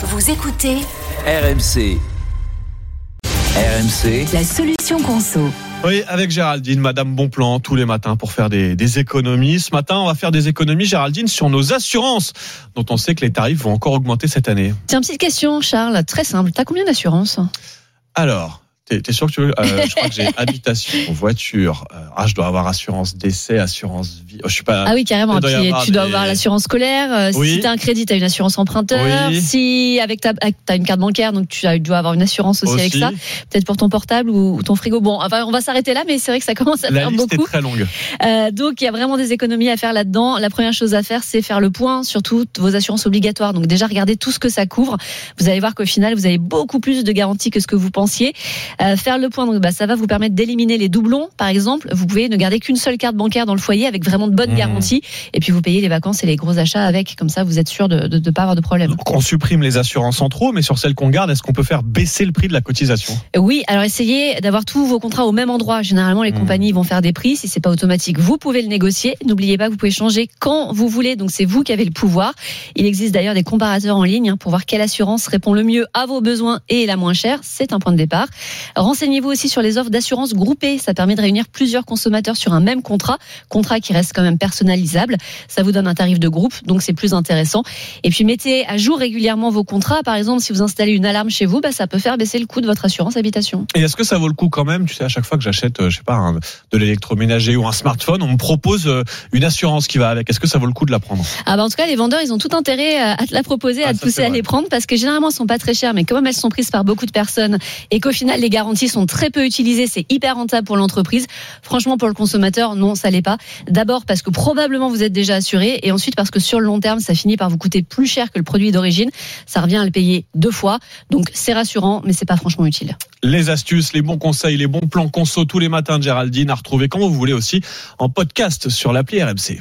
Vous écoutez RMC. RMC, la solution conso. Oui, avec Géraldine, Madame Bonplan, tous les matins pour faire des, des, économies. Ce matin, on va faire des économies, Géraldine, sur nos assurances, dont on sait que les tarifs vont encore augmenter cette année. Tiens, petite question, Charles, très simple. T'as combien d'assurances? Alors, T'es, sûr que tu veux euh, Je crois que j'ai habitation, voiture. Euh, ah, je dois avoir assurance décès, assurance vie. Oh, je suis pas. Ah oui, carrément. Tu dois des- avoir l'assurance scolaire. euh, Oui. Si tu as un crédit, tu as une assurance emprunteur. Oui. Si avec ta, t'as une carte bancaire, donc tu dois avoir une assurance aussi, avec ça. Peut-être pour ton portable ou, ou ton frigo. Bon, enfin, on va s'arrêter là, mais c'est vrai que ça commence à La faire liste beaucoup. est très longue. Euh, donc il y a vraiment des économies à faire là-dedans. La première chose à faire, c'est faire le point sur toutes vos assurances obligatoires. Donc déjà regardez tout ce que ça couvre. Vous allez voir qu'au final, vous avez beaucoup plus de garanties que ce que vous pensiez. Euh, faire le point, donc bah, ça va vous permettre d'éliminer les doublons. Par exemple, vous pouvez ne garder qu'une seule carte bancaire dans le foyer avec vraiment de bonnes Mmh. garanties. Et puis vous payez les vacances et les gros achats avec. Comme ça, vous êtes sûr de ne pas avoir de problème. Donc, on supprime les assurances en trop, mais sur celles qu'on garde, est-ce qu'on peut faire baisser le prix de la cotisation? Oui, alors essayez d'avoir tous vos contrats au même endroit. Généralement, les Hmm. compagnies vont faire des prix. Si c'est pas automatique, vous pouvez le négocier. N'oubliez pas que vous pouvez changer quand vous voulez. Donc c'est vous qui avez le pouvoir. Il existe d'ailleurs des comparateurs en ligne hein, pour voir quelle assurance répond le mieux à vos besoins et la moins chère. C'est un point de départ. Renseignez-vous aussi sur les offres d'assurance groupée. Ça permet de réunir plusieurs consommateurs sur un même contrat, contrat qui reste quand même personnalisable. Ça vous donne un tarif de groupe, donc c'est plus intéressant. Et puis mettez à jour régulièrement vos contrats. Par exemple, si vous installez une alarme chez vous, bah, ça peut faire baisser le coût de votre assurance habitation. Et est-ce que ça vaut le coup quand même Tu sais, à chaque fois que j'achète, euh, je sais pas, un- de l'électroménager ou un smartphone, on me propose euh, une assurance qui va avec. Est-ce que ça vaut le coup de la prendre? Ah bah en tout cas, les vendeurs, ils ont tout intérêt euh, à te la proposer, Ah, à te ça, pousser à les prendre parce que généralement, elles sont pas très chères, mais comme elles sont prises par beaucoup de personnes et qu'au final, les garanties sont très peu utilisées, c'est hyper rentable pour l'entreprise. Franchement, pour le consommateur, non, ça l'est pas. D'abord parce que probablement vous êtes déjà assuré et ensuite parce que sur le long terme, ça finit par vous coûter plus cher que le produit d'origine. Ça revient à le payer deux fois. Donc c'est rassurant, mais c'est pas franchement utile. Les astuces, les bons conseils, les bons plans conso tous les matins de Géraldine à retrouver quand vous voulez aussi en podcast sur l'appli RMC.